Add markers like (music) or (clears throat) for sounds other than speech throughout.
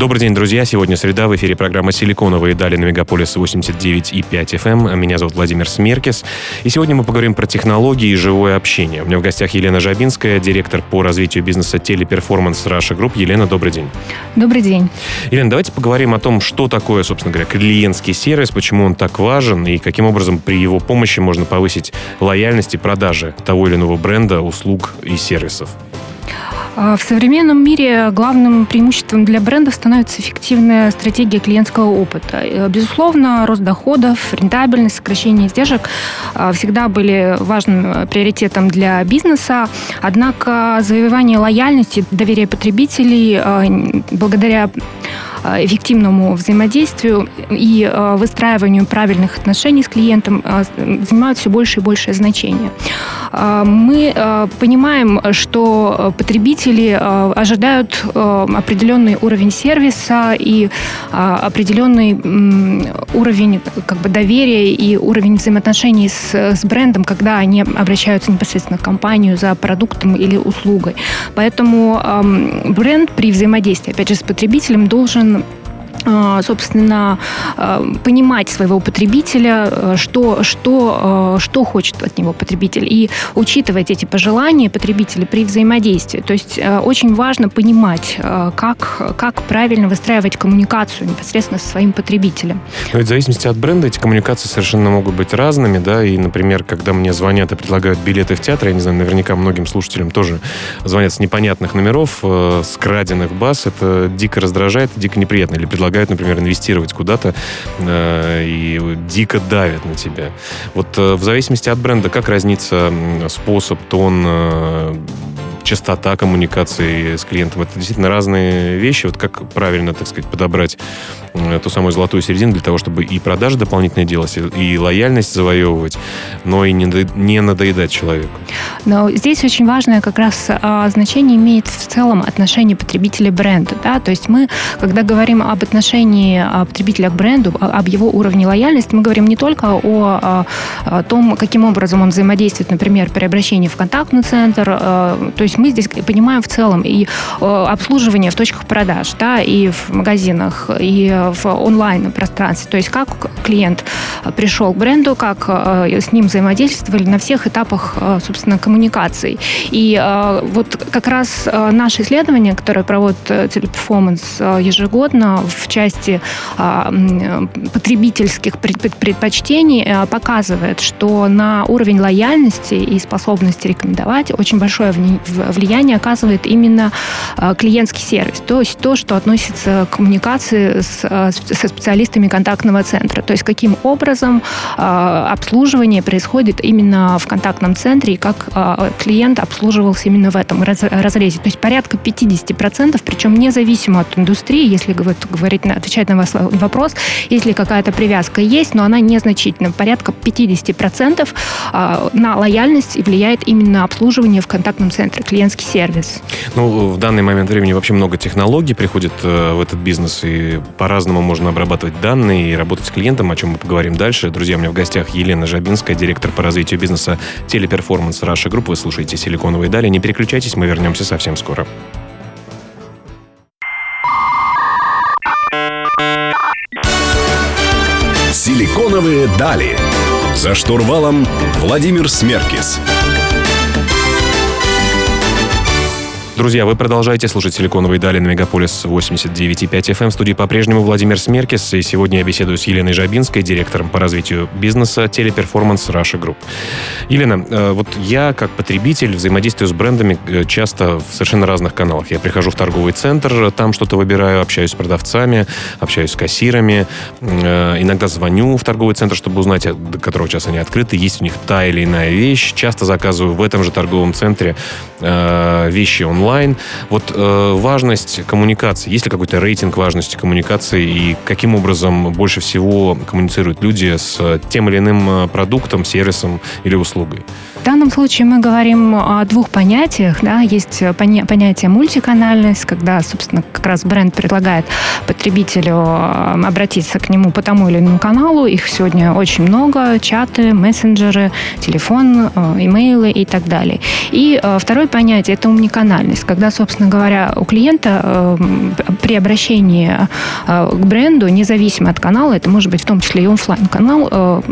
Добрый день, друзья. Сегодня среда. В эфире программа «Силиконовые дали» на Мегаполис 89,5 FM. Эм. Меня зовут Владимир Смеркис. И сегодня мы поговорим про технологии и живое общение. У меня в гостях Елена Жабинская, директор по развитию бизнеса Teleperformance Russia Group. Елена, добрый день. Добрый день. Елена, давайте поговорим о том, что такое, собственно говоря, клиентский сервис, почему он так важен и каким образом при его помощи можно повысить лояльность и продажи того или иного бренда, услуг и сервисов. А, в современном мире главным преимуществом для брендов становится эффективная стратегия клиентского опыта. Безусловно, рост доходов, рентабельность, сокращение издержек а, всегда были важным приоритетом для бизнеса. Однако завоевание лояльности, доверия потребителей э, благодаря эффективному взаимодействию и э, выстраиванию правильных отношений с клиентом э, занимают все больше и большее значение. Мы понимаем, что потребители ожидают определенный уровень сервиса и определенный уровень как бы, доверия и уровень взаимоотношений с, с брендом, когда они обращаются непосредственно к компанию за продуктом или услугой. Поэтому бренд при взаимодействии, опять же, с потребителем должен а, собственно, а, понимать своего потребителя, а, что, что, что хочет от него потребитель, и учитывать эти пожелания потребителя при взаимодействии. То есть очень важно понимать, как, как правильно выстраивать коммуникацию непосредственно со своим потребителем. Но ведь в зависимости от бренда эти коммуникации совершенно могут быть разными, да, и, например, когда мне звонят и предлагают билеты в театр, я не знаю, наверняка многим слушателям тоже звонят с непонятных номеров, э, с краденных баз, это дико раздражает, дико неприятно, или предлагают предлагают, например, инвестировать куда-то э, и дико давят на тебя. Вот э, в зависимости от бренда, как разнится способ, тон, э, частота коммуникации с клиентом. Это действительно разные вещи. Вот как правильно, так сказать, подобрать ту самую золотую середину для того, чтобы и продажи дополнительно делать, и лояльность завоевывать, но и не надоедать человеку. Но здесь очень важное как раз а, значение имеет в целом отношение потребителя бренда. Да? То есть мы, когда говорим об отношении а, потребителя к бренду, а, об его уровне лояльности, мы говорим не только о том, каким образом он взаимодействует, например, при обращении в контактный центр. То есть мы здесь понимаем в целом и обслуживание в точках продаж, да, и в магазинах, и в онлайн-пространстве. То есть как клиент пришел к бренду, как э, с ним взаимодействовали на всех этапах, э, собственно, коммуникаций. И э, вот как раз наше исследование, которое проводит Teleperformance ежегодно в части потребительских предпочтений, показывает, что на уровень лояльности и способности рекомендовать очень большое влияние оказывает именно клиентский сервис. То есть то, что относится к коммуникации с со специалистами контактного центра. То есть каким образом а, обслуживание происходит именно в контактном центре и как клиент обслуживался именно в этом разрезе. То есть порядка 50%, причем независимо от индустрии, если говорить, отвечать на ваш вопрос, если какая-то привязка есть, но она незначительна. Порядка 50% а, на лояльность влияет именно обслуживание в контактном центре, клиентский сервис. Ну, в данный момент времени вообще много технологий приходит э, в этот бизнес, и по-разному по-разному можно обрабатывать данные и работать с клиентом, о чем мы поговорим дальше. Друзья, у меня в гостях Елена Жабинская, директор по развитию бизнеса Teleperformance Russia Group. Вы слушаете «Силиконовые дали». Не переключайтесь, мы вернемся совсем скоро. «Силиконовые дали». За штурвалом Владимир Смеркис. Друзья, вы продолжаете слушать «Силиконовые дали» на Мегаполис 89,5 FM. В студии по-прежнему Владимир Смеркис. И сегодня я беседую с Еленой Жабинской, директором по развитию бизнеса Teleperformance Russia Group. Елена, э, вот я как потребитель взаимодействую с брендами э, часто в совершенно разных каналах. Я прихожу в торговый центр, там что-то выбираю, общаюсь с продавцами, общаюсь с кассирами. Э, иногда звоню в торговый центр, чтобы узнать, до которого часа они открыты, есть у них та или иная вещь. Часто заказываю в этом же торговом центре вещи онлайн онлайн. Вот э, важность коммуникации. Есть ли какой-то рейтинг важности коммуникации и каким образом больше всего коммуницируют люди с тем или иным э, продуктом, сервисом или услугой? В данном случае мы говорим о двух понятиях. Да? Есть понятие мультиканальность, когда, собственно, как раз бренд предлагает потребителю э, обратиться к нему по тому или иному каналу. Их сегодня очень много. Чаты, мессенджеры, телефон, э, имейлы и так далее. И э, второе понятие – это умниканальность, когда, собственно говоря, у клиента при обращении к бренду, независимо от канала, это может быть в том числе и офлайн-канал,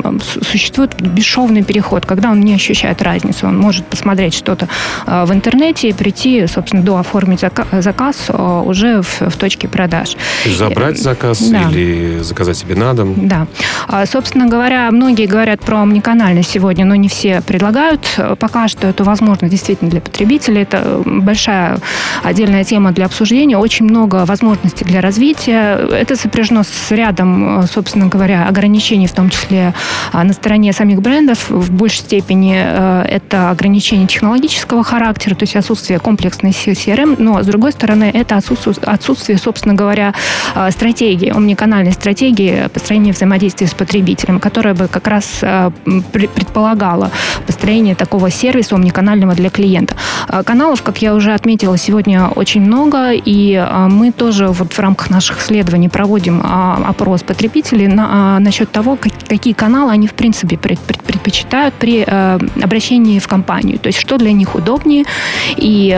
существует бесшовный переход, когда он не ощущает разницу. Он может посмотреть что-то в интернете и прийти, собственно, до оформить заказ уже в, в точке продаж. Забрать заказ да. или заказать себе на дом? Да. А, собственно говоря, многие говорят про омниканальность сегодня, но не все предлагают пока что эту возможность действительно для потребителей. Это большая отдельная тема для обсуждения. Очень много возможностей для развития. Это сопряжено с рядом, собственно говоря, ограничений, в том числе а, на стороне самих брендов. В большей степени э, это ограничения технологического характера, то есть отсутствие комплексной CRM, но, с другой стороны, это отсутствие, отсутствие собственно говоря, а, стратегии, омниканальной стратегии построения взаимодействия с потребителем, которая бы как раз а, предполагала построение такого сервиса омниканального для клиента. А, каналов, как я уже отметила, сегодня очень много, и мы тоже вот в рамках наших исследований проводим опрос потребителей на, насчет того, какие каналы они в принципе предпочитают при обращении в компанию. То есть что для них удобнее и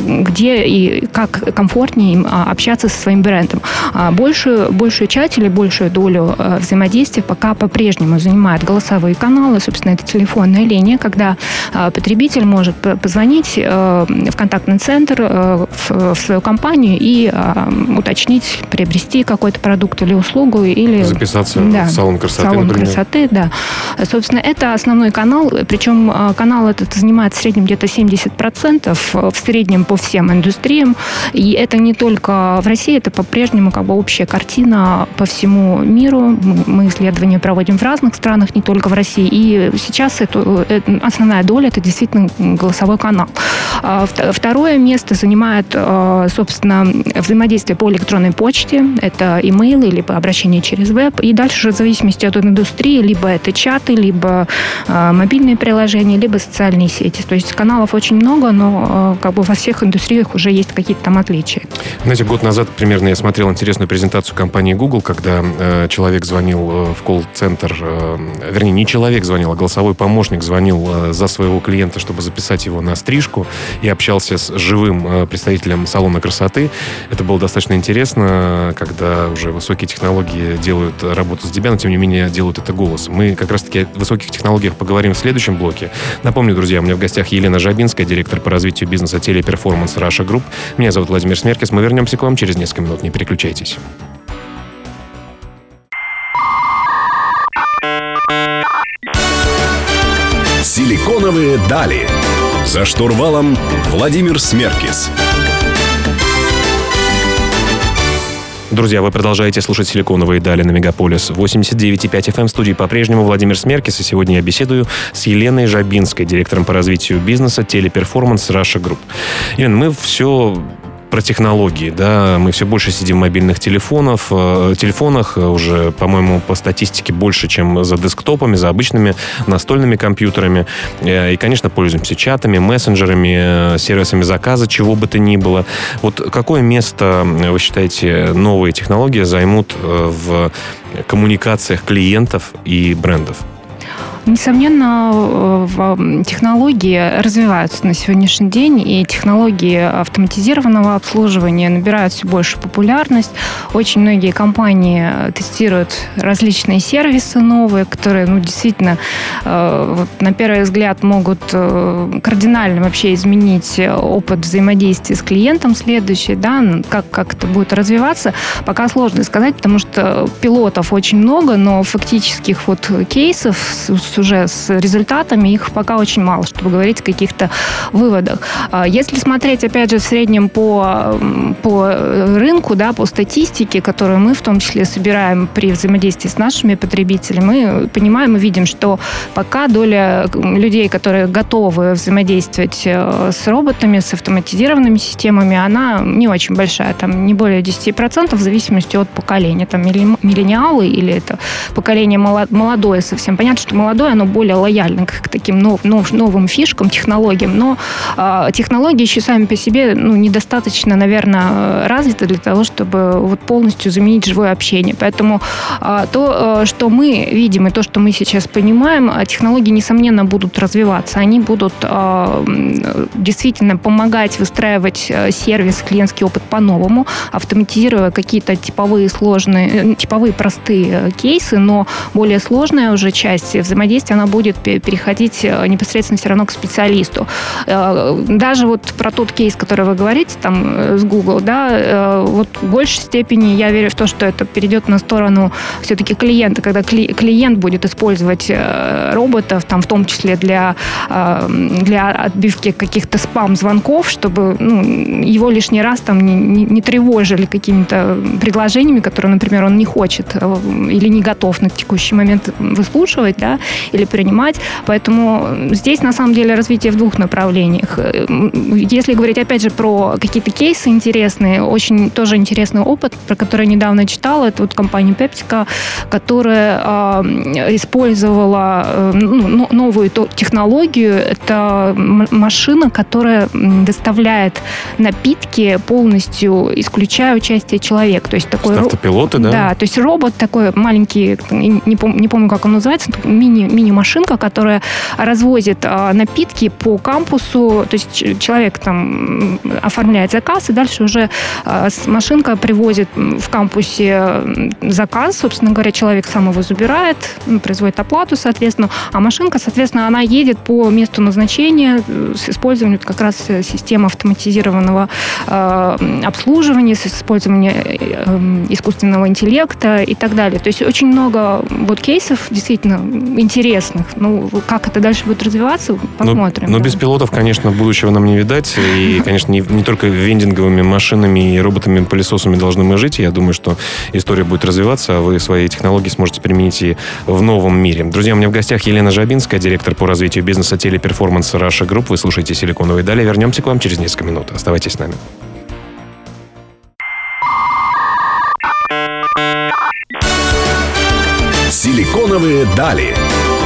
где и как комфортнее им общаться со своим брендом. А большую, большую часть или большую долю э, взаимодействия пока по-прежнему занимают голосовые каналы, собственно, это телефонная линия, когда э, потребитель может позвонить э, в контактный центр в свою компанию и уточнить, приобрести какой-то продукт или услугу, или... Записаться да, в салон красоты, салон например. красоты, да. Собственно, это основной канал, причем канал этот занимает в среднем где-то 70% в среднем по всем индустриям, и это не только в России, это по-прежнему как бы общая картина по всему миру. Мы исследования проводим в разных странах, не только в России. И сейчас это, это основная доля это действительно голосовой канал. А второе место занимает, а, собственно, взаимодействие по электронной почте. Это имейлы, либо обращение через веб. И дальше уже в зависимости от индустрии, либо это чаты, либо а, мобильные приложения, либо социальные сети. То есть каналов очень много, но как бы во всех индустриях уже есть какие-то там отличия. Знаете, год назад примерно я смотрел интересную презентацию компании Google, когда э, человек звонил э, в колл-центр, э, вернее, не человек звонил, а голосовой помощник звонил э, за своего клиента, чтобы записать его на стрижку, и общался с живым э, представителем салона красоты. Это было достаточно интересно, когда уже высокие технологии делают работу с тебя, но тем не менее делают это голос. Мы как раз-таки о высоких технологиях поговорим в следующем блоке. Напомню, друзья, у меня в гостях Елена Жабинская, директор по развитию бизнеса Teleperformance Russia Group. Меня зовут Владимир Смеркис. Мы вернемся к вам через несколько минут. Не переключайтесь. Силиконовые дали. За штурвалом Владимир Смеркис. Друзья, вы продолжаете слушать «Силиконовые дали» на Мегаполис 89,5 FM. В студии по-прежнему Владимир Смеркис. И сегодня я беседую с Еленой Жабинской, директором по развитию бизнеса Teleperformance Russia Group. Елена, мы все про технологии, да, мы все больше сидим в мобильных телефонов, э, телефонах, э, уже, по-моему, по статистике больше, чем за десктопами, за обычными настольными компьютерами. Э, и, конечно, пользуемся чатами, мессенджерами, сервисами заказа, чего бы то ни было. Вот какое место, вы считаете, новые технологии займут в коммуникациях клиентов и брендов? Несомненно, э, технологии развиваются на сегодняшний день, и технологии автоматизированного обслуживания набирают все больше популярность. Очень многие компании тестируют различные сервисы новые, которые ну, действительно э, вот, на первый взгляд могут э, кардинально вообще изменить опыт взаимодействия с клиентом следующий, да, как, как это будет развиваться, пока сложно сказать, потому что пилотов очень много, но фактических вот кейсов с уже с результатами, их пока очень мало, чтобы говорить о каких-то выводах. А если смотреть, опять же, в среднем по, по рынку, да, по статистике, которую мы в том числе собираем при взаимодействии с нашими потребителями, мы понимаем и видим, что пока доля людей, которые готовы взаимодействовать э, с роботами, с автоматизированными системами, она не очень большая, там не более 10% в зависимости от поколения. Там миллениалы или это поколение молодое совсем. Понятно, что молодое молодое, оно более лояльно к таким нов, нов, новым фишкам, технологиям. Но э, технологии еще сами по себе ну, недостаточно, наверное, развиты для того, чтобы вот полностью заменить живое общение. Поэтому э, то, э, что мы видим, и то, что мы сейчас понимаем, технологии, несомненно, будут развиваться. Они будут э, действительно помогать выстраивать сервис, клиентский опыт по-новому, автоматизируя какие-то типовые сложные, типовые простые кейсы, но более сложная уже часть взаимодействия, она будет переходить непосредственно все равно к специалисту. Даже вот про тот кейс, который вы говорите, там, с Google, да, вот в большей степени я верю в то, что это перейдет на сторону все-таки клиента, когда клиент будет использовать роботов, там, в том числе для, для отбивки каких-то спам-звонков, чтобы ну, его лишний раз там не, не, не тревожили какими-то предложениями, которые, например, он не хочет э, или не готов на текущий момент выслушивать, да, или принимать. Поэтому здесь, на самом деле, развитие в двух направлениях. Э, если говорить, опять же, про какие-то кейсы интересные, очень тоже интересный опыт, про который я недавно читала, это вот компания PepsiCo, которая э, использовала э, ну, новую технологию. Это машина, которая доставляет напитки полностью, исключая участие человека. То есть такой... Автопилоты, да? Да, то есть робот такой маленький, не, пом, не помню, как он называется, мини, мини-машинка, которая развозит а, напитки по кампусу. То есть человек там оформляет заказ, и дальше уже а, машинка привозит в кампусе заказ. Собственно говоря, человек сам его забирает, производит оплату, соответственно, а машинка, соответственно, она едет по месту назначения с использованием как раз системы автоматизированного э, обслуживания, с использованием э, искусственного интеллекта и так далее. То есть очень много вот кейсов действительно интересных. Ну, как это дальше будет развиваться, посмотрим. Но, но да. без пилотов, конечно, будущего нам не видать. И, (laughs) конечно, не, не только вендинговыми машинами и роботами-пылесосами должны мы жить. Я думаю, что история будет развиваться, а вы свои технологии сможете применить и в новом мире. Друзья, у меня в гостях Елена Жабинская, директор по развитию бизнеса Teleperformance Russia Group. Вы слушаете «Силиконовые дали». Вернемся к вам через несколько минут. Оставайтесь с нами. «Силиконовые дали».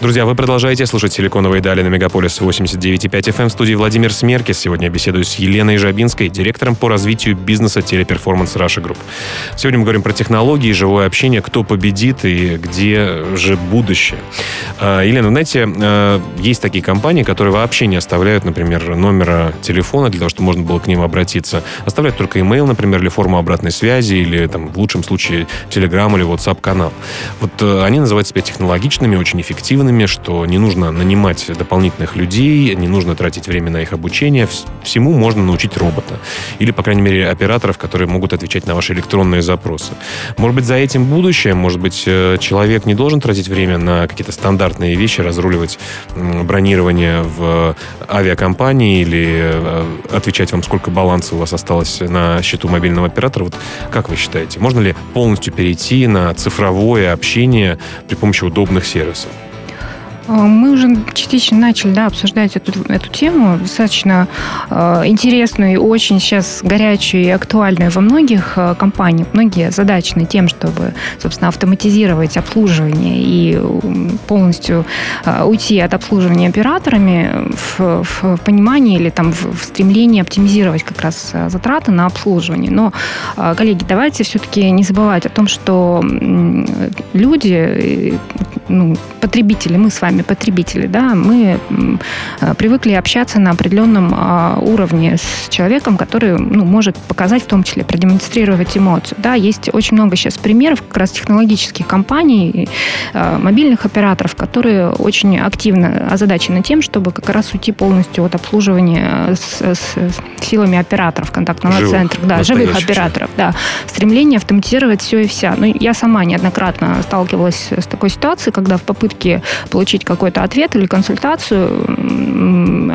Друзья, вы продолжаете слушать «Силиконовые дали» на Мегаполис 89.5 FM. В студии Владимир Смеркис. Сегодня я беседую с Еленой Жабинской, директором по развитию бизнеса Teleperformance Russia Group. Сегодня мы говорим про технологии, живое общение, кто победит и где же будущее. А, Елена, знаете, а, есть такие компании, которые вообще не оставляют, например, номера телефона для того, чтобы можно было к ним обратиться. Оставляют только email, например, или форму обратной связи, или там, в лучшем случае Telegram или WhatsApp канал. Вот э, они называют себя технологичными, очень эффективными, эффективными, что не нужно нанимать дополнительных людей, не нужно тратить время на их обучение. Всему можно научить робота. Или, по крайней мере, операторов, которые могут отвечать на ваши электронные запросы. Может быть, за этим будущее, может быть, э, человек не должен тратить время на какие-то стандартные вещи, разруливать бронирование в авиакомпании или э, отвечать вам, сколько баланса у вас осталось на счету мобильного оператора. Вот как вы считаете, можно ли полностью перейти на цифровое общение при помощи удобных сервисов? А, мы уже частично начали да, обсуждать эту, эту тему, достаточно э, интересную и очень сейчас горячую и актуальную во многих э, компаниях. Многие задачны тем, чтобы, собственно, автоматизировать обслуживание и полностью э, уйти от обслуживания операторами в, в понимании или там в, в стремлении оптимизировать как раз затраты на обслуживание. Но, э, коллеги, давайте все-таки не забывать о том, что люди, ну, потребители, мы с вами сами потребители, да, мы э, привыкли общаться на определенном а, уровне с человеком, который ну, может показать, в том числе продемонстрировать эмоцию. Да, есть очень много сейчас примеров как раз технологических компаний, э, мобильных операторов, которые очень активно озадачены тем, чтобы как раз уйти полностью от обслуживания с, с, с силами операторов контактного живых, центра, да, живых операторов, да, стремление автоматизировать все и вся. Ну, я сама неоднократно сталкивалась с такой ситуацией, когда в попытке получить какой-то ответ или консультацию,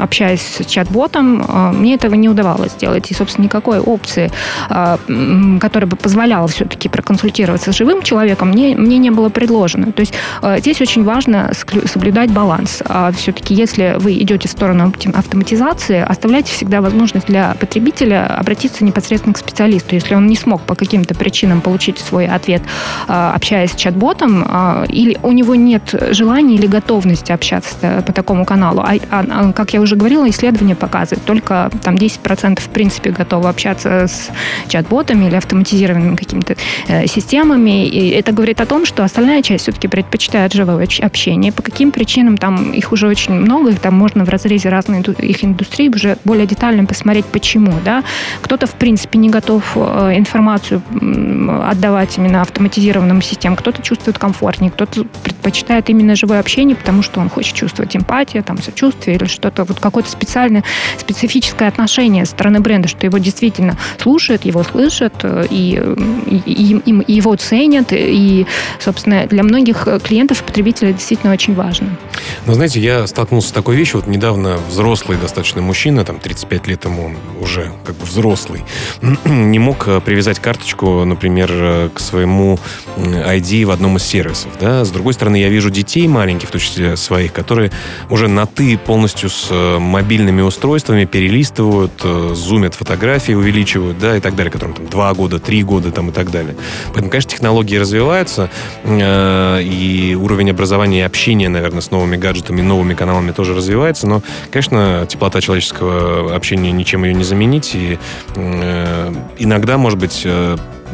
общаясь с чат-ботом, мне этого не удавалось сделать. И, собственно, никакой опции, которая бы позволяла все-таки проконсультироваться с живым человеком, мне, мне не было предложено. То есть здесь очень важно соблюдать баланс. Все-таки, если вы идете в сторону автоматизации, оставляйте всегда возможность для потребителя обратиться непосредственно к специалисту. Если он не смог по каким-то причинам получить свой ответ, общаясь с чат-ботом, или у него нет желания или готовности общаться по такому каналу. А, а, а как я уже говорила, исследования показывают, только там 10% в принципе готовы общаться с чат-ботами или автоматизированными какими-то э, системами. И это говорит о том, что остальная часть все-таки предпочитает живое общение. По каким причинам там их уже очень много, их там можно в разрезе разных их индустрий уже более детально посмотреть, почему. Да? Кто-то, в принципе, не готов э, информацию отдавать именно автоматизированным системам, кто-то чувствует комфортнее, кто-то предпочитает именно живое общение, потому что он хочет чувствовать эмпатию, там, сочувствие или что-то, вот какое-то специальное, специфическое отношение со стороны бренда, что его действительно слушают, его слышат, э, и, и, и, и его ценят, и, собственно, для многих клиентов и потребителей действительно очень важно. Но, знаете, я столкнулся с такой вещью, вот недавно взрослый достаточно мужчина, там, 35 лет ему уже как бы взрослый, (clears throat) не мог э, привязать карточку, например, э, к своему ID в одном из сервисов, да, с другой стороны, я вижу детей маленьких, в том числе своих, которые уже на «ты» полностью с э, мобильными устройствами перелистывают, зумят фотографии, увеличивают, да, и так далее, которым там два года, три года там и так далее. Поэтому, конечно, технологии развиваются, и уровень образования и общения, наверное, с новыми гаджетами, новыми каналами тоже развивается, но, конечно, теплота человеческого общения ничем ее не заменить, и иногда, может быть,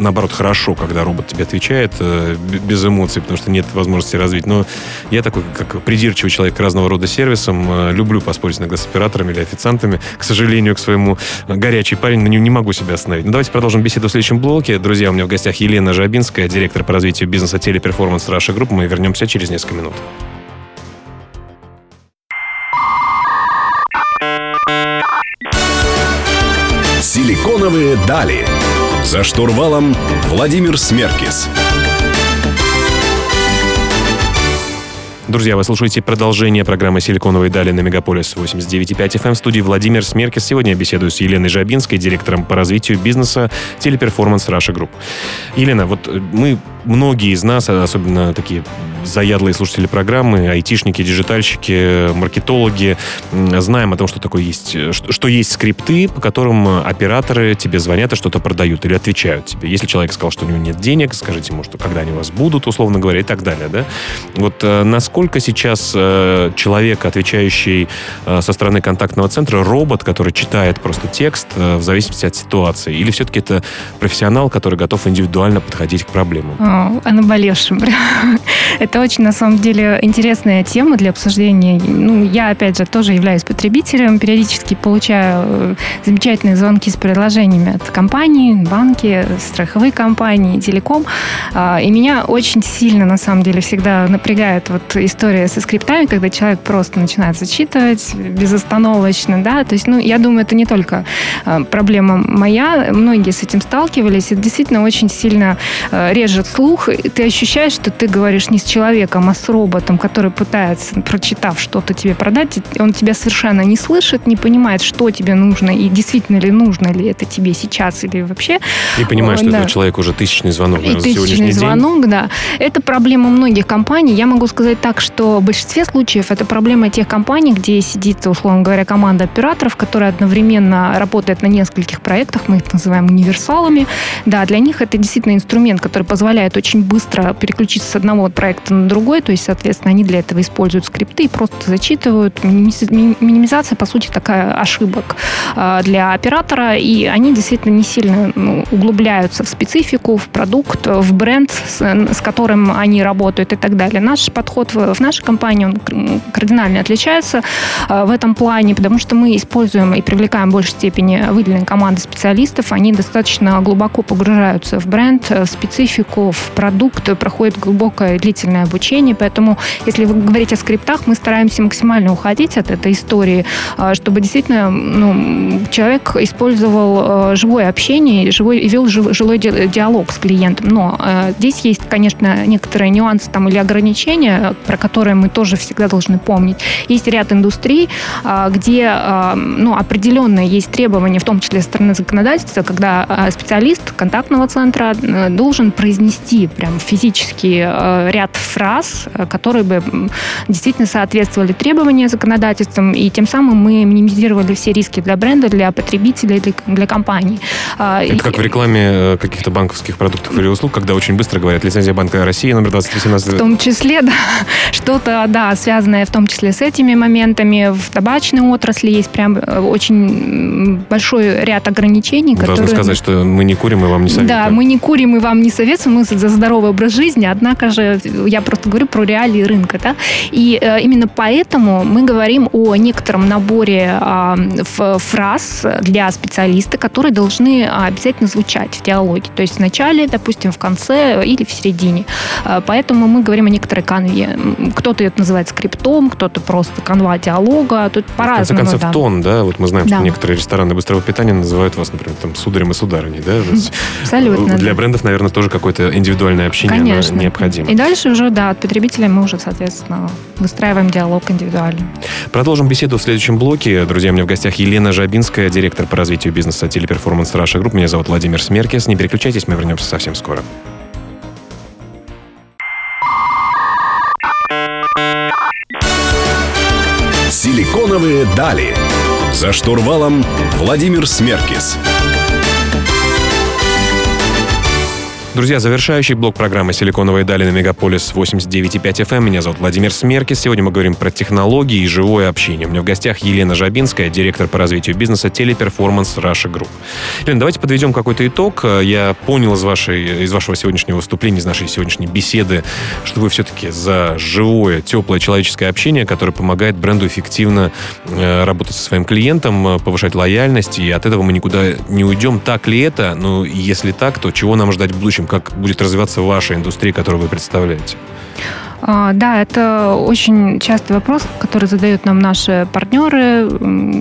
наоборот, хорошо, когда робот тебе отвечает э, без эмоций, потому что нет возможности развить. Но я такой, как придирчивый человек разного рода сервисам, э, люблю поспорить иногда с операторами или официантами. К сожалению, к своему э, горячий парень, но не, не могу себя остановить. Ну, давайте продолжим беседу в следующем блоке. Друзья, у меня в гостях Елена Жабинская, директор по развитию бизнеса Teleperformance Russia Group. Мы вернемся через несколько минут. Силиконовые дали. За штурвалом Владимир Смеркис. Друзья, вы слушаете продолжение программы «Силиконовые дали» на Мегаполис 89.5 FM в студии Владимир Смеркис. Сегодня я беседую с Еленой Жабинской, директором по развитию бизнеса Teleperformance Russia Group. Елена, вот мы, многие из нас, особенно такие заядлые слушатели программы, айтишники, диджитальщики, маркетологи, знаем о том, что такое есть, что есть скрипты, по которым операторы тебе звонят и что-то продают или отвечают тебе. Если человек сказал, что у него нет денег, скажите ему, что когда они у вас будут, условно говоря, и так далее. Да? Вот э, насколько сейчас э, человек, отвечающий э, со стороны контактного центра, робот, который читает просто текст в зависимости от ситуации, или все-таки это профессионал, который готов индивидуально подходить к проблемам? О, наболевшем. (laughs) Это очень, на самом деле, интересная тема для обсуждения. Ну, я, опять же, тоже являюсь потребителем, периодически получаю э, замечательные звонки с предложениями от компаний, банки, страховые компании, телеком. А, и меня очень сильно, на самом деле, всегда напрягает вот история со скриптами, когда человек просто начинает зачитывать безостановочно, да, то есть, ну, я думаю, это не только а, проблема моя, многие с этим сталкивались, это действительно очень сильно э, режет слух, и ты ощущаешь, что ты говоришь не с человеком, а с роботом, который пытается, прочитав что-то тебе продать, он тебя совершенно не слышит, не понимает, что тебе нужно и действительно ли нужно ли это тебе сейчас или вообще. И понимаешь, что да. это человек уже тысячный звонок, наверное, и тысячный звонок, день. да. Это проблема многих компаний. Я могу сказать так, что в большинстве случаев это проблема тех компаний, где сидит, условно говоря, команда операторов, которая одновременно работает на нескольких проектах, мы их называем универсалами. Да, для них это действительно инструмент, который позволяет очень быстро переключиться с одного проекта на другой, то есть, соответственно, они для этого используют скрипты и просто зачитывают. Минимизация, по сути, такая ошибок а, для оператора, и они действительно не сильно ну, углубляются в специфику, в продукт, в бренд, с, которым они работают и так далее. Наш подход в, нашей компании, он кардинально отличается а, в этом плане, потому что мы используем и привлекаем в большей степени выделенные команды специалистов, они достаточно глубоко погружаются в бренд, в специфику, в продукт проходит глубокое длительное обучение, поэтому если вы говорите о скриптах, мы стараемся максимально уходить от этой истории, чтобы действительно ну, человек использовал живое общение живой, вел жилой диалог с клиентом. Но здесь есть, конечно, некоторые нюансы там или ограничения, про которые мы тоже всегда должны помнить. Есть ряд индустрий, где ну, определенные есть требования, в том числе со стороны законодательства, когда специалист контактного центра должен произнести прям физически э, ряд фраз, э, которые бы действительно соответствовали требованиям законодательством, и тем самым мы минимизировали все риски для бренда, для потребителей, для, для компаний. А, Это как в рекламе каких-то банковских продуктов или услуг, когда очень быстро говорят лицензия Банка России номер 2018. В том числе, (laughs) да, что-то, да, связанное в том числе с этими моментами. В табачной отрасли есть прям очень большой ряд ограничений, Должны которые... сказать, что мы не курим и вам не советуем. Да, мы не курим и вам не советуем, мы за здоровый образ жизни, однако же я просто говорю про реалии рынка. Да? И э, именно поэтому мы говорим о некотором наборе э, фраз для специалиста, которые должны обязательно звучать в диалоге. То есть в начале, допустим, в конце или в середине. Э, поэтому мы говорим о некоторой канве. Кто-то это называет скриптом, кто-то просто канва диалога. Тут по-разному. В конце концов, да. тон, да? Вот мы знаем, да. что некоторые рестораны быстрого питания называют вас, например, там, сударем и сударыней, да? Абсолютно. Для брендов, наверное, тоже какое-то индивидуальное общение Конечно. необходимо. И дальше уже, да, от потребителя мы уже, соответственно, выстраиваем диалог индивидуально. Продолжим беседу в следующем блоке. Друзья, у меня в гостях Елена Жабинская, директор по развитию бизнеса Teleperformance Russia Group. Меня зовут Владимир Смеркис. Не переключайтесь, мы вернемся совсем скоро. Силиконовые дали. За штурвалом Владимир Смеркис. Друзья, завершающий блок программы «Силиконовые дали» на Мегаполис 89.5 FM. Эм. Меня зовут Владимир Смеркис. Сегодня мы говорим про технологии и живое общение. У меня в гостях Елена Жабинская, директор по развитию бизнеса телеперформанс Russia Group. Елена, давайте подведем какой-то итог. Я понял из, вашей, из вашего сегодняшнего выступления, из нашей сегодняшней беседы, что вы все-таки за живое, теплое человеческое общение, которое помогает бренду эффективно э, работать со своим клиентом, э, повышать лояльность, и от этого мы никуда не уйдем. Так ли это? Ну, если так, то чего нам ждать в будущем? Как будет развиваться ваша индустрия, которую вы представляете? А, да, это очень частый вопрос, который задают нам наши партнеры,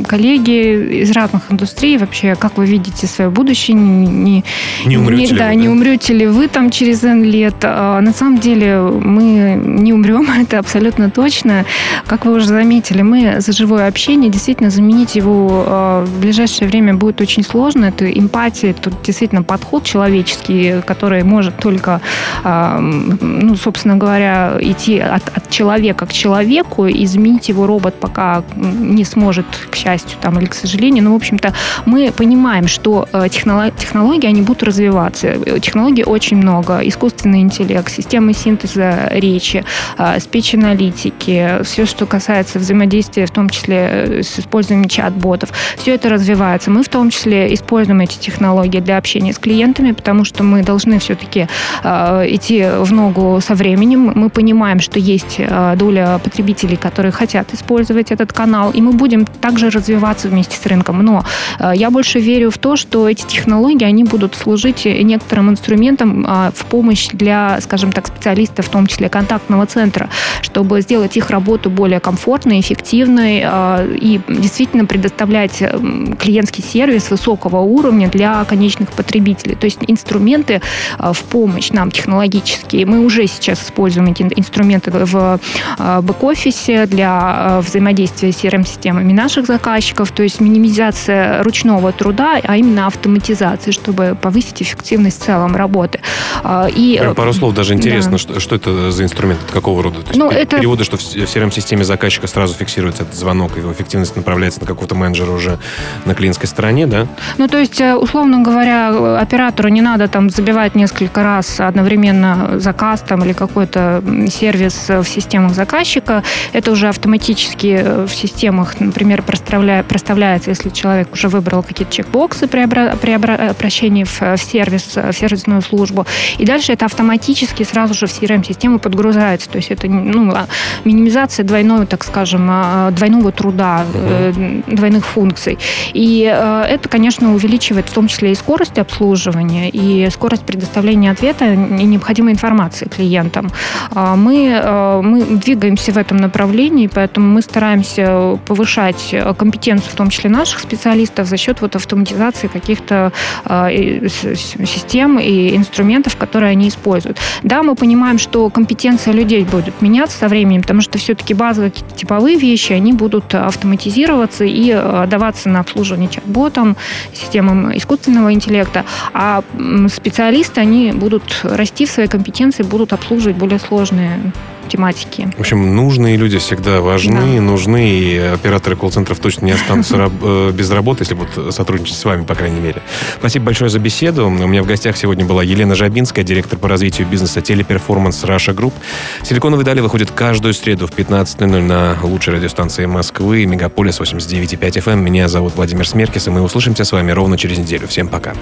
коллеги из разных индустрий. Вообще, как вы видите свое будущее? Не, не умрете не, ли да, вы? Не умрете ли вы там через N лет? А, на самом деле мы не умрем, (laughs) это абсолютно точно. Как вы уже заметили, мы за живое общение, действительно, заменить его а, в ближайшее время будет очень сложно. Это эмпатия, тут действительно подход человеческий, который может только, ну, собственно говоря, идти от, от человека к человеку, изменить его робот пока не сможет, к счастью там, или к сожалению. Но, в общем-то, мы понимаем, что э, технологии, они будут развиваться. Технологий очень много. Искусственный интеллект, системы синтеза речи, э, спич-аналитики, все, что касается взаимодействия, в том числе э, с использованием чат-ботов. Все это развивается. Мы в том числе используем эти технологии для общения с клиентами, потому что мы должны все-таки идти в ногу со временем. Мы понимаем, понимаем, что есть э, доля потребителей, которые хотят использовать этот канал, и мы будем также развиваться вместе с рынком. Но э, я больше верю в то, что эти технологии, они будут служить некоторым инструментом э, в помощь для, скажем так, специалистов, в том числе контактного центра, чтобы сделать их работу более комфортной, эффективной и действительно предоставлять клиентский сервис высокого уровня для конечных потребителей. То есть инструменты в помощь нам технологические. Мы уже сейчас используем эти инструменты инструменты в э, бэк-офисе для э, взаимодействия с CRM-системами наших заказчиков, то есть минимизация ручного труда, а именно автоматизация, чтобы повысить эффективность в целом работы. Э, и, Прям пару слов даже интересно, да. что, что это за инструмент, какого рода? То есть ну, это... Переводы, что в CRM-системе заказчика сразу фиксируется этот звонок, его эффективность направляется на какого-то менеджера уже на клиентской стороне, да? Ну, то есть, условно говоря, оператору не надо там забивать несколько раз одновременно заказ там или какой-то сервис в системах заказчика. Это уже автоматически в системах, например, проставляется, если человек уже выбрал какие-то чекбоксы при, обра- при обращении в, сервис, в сервисную службу. И дальше это автоматически сразу же в CRM-систему подгружается. То есть это ну, а, минимизация двойного, так скажем, а, двойного труда, uh двойных функций. И э, это, конечно, увеличивает в том числе и скорость обслуживания, и скорость предоставления ответа и необходимой информации клиентам. Мы, э, мы двигаемся в этом направлении, поэтому мы стараемся повышать компетенцию, в том числе наших специалистов, за счет вот автоматизации каких-то систем и инструментов, которые они используют. Да, мы понимаем, что компетенция людей будет меняться со временем, потому что все-таки базовые типовые вещи, они будут автоматизироваться и э, даваться на обслуживание чат-ботам, системам искусственного интеллекта, а специалисты, они будут расти в своей компетенции, будут обслуживать более сложные тематики. В общем, нужные люди всегда важны, да. нужны, и операторы колл-центров точно не останутся э, без работы, если будут сотрудничать с вами, по крайней мере. Спасибо большое за беседу. У меня в гостях сегодня была Елена Жабинская, директор по развитию бизнеса Teleperformance Russia Group. Силиконовые дали выходит каждую среду в 15.00 на лучшей радиостанции Москвы, Мегаполис 89.5 FM. Меня зовут Владимир Смеркис, и мы услышимся с вами ровно через неделю. Всем пока.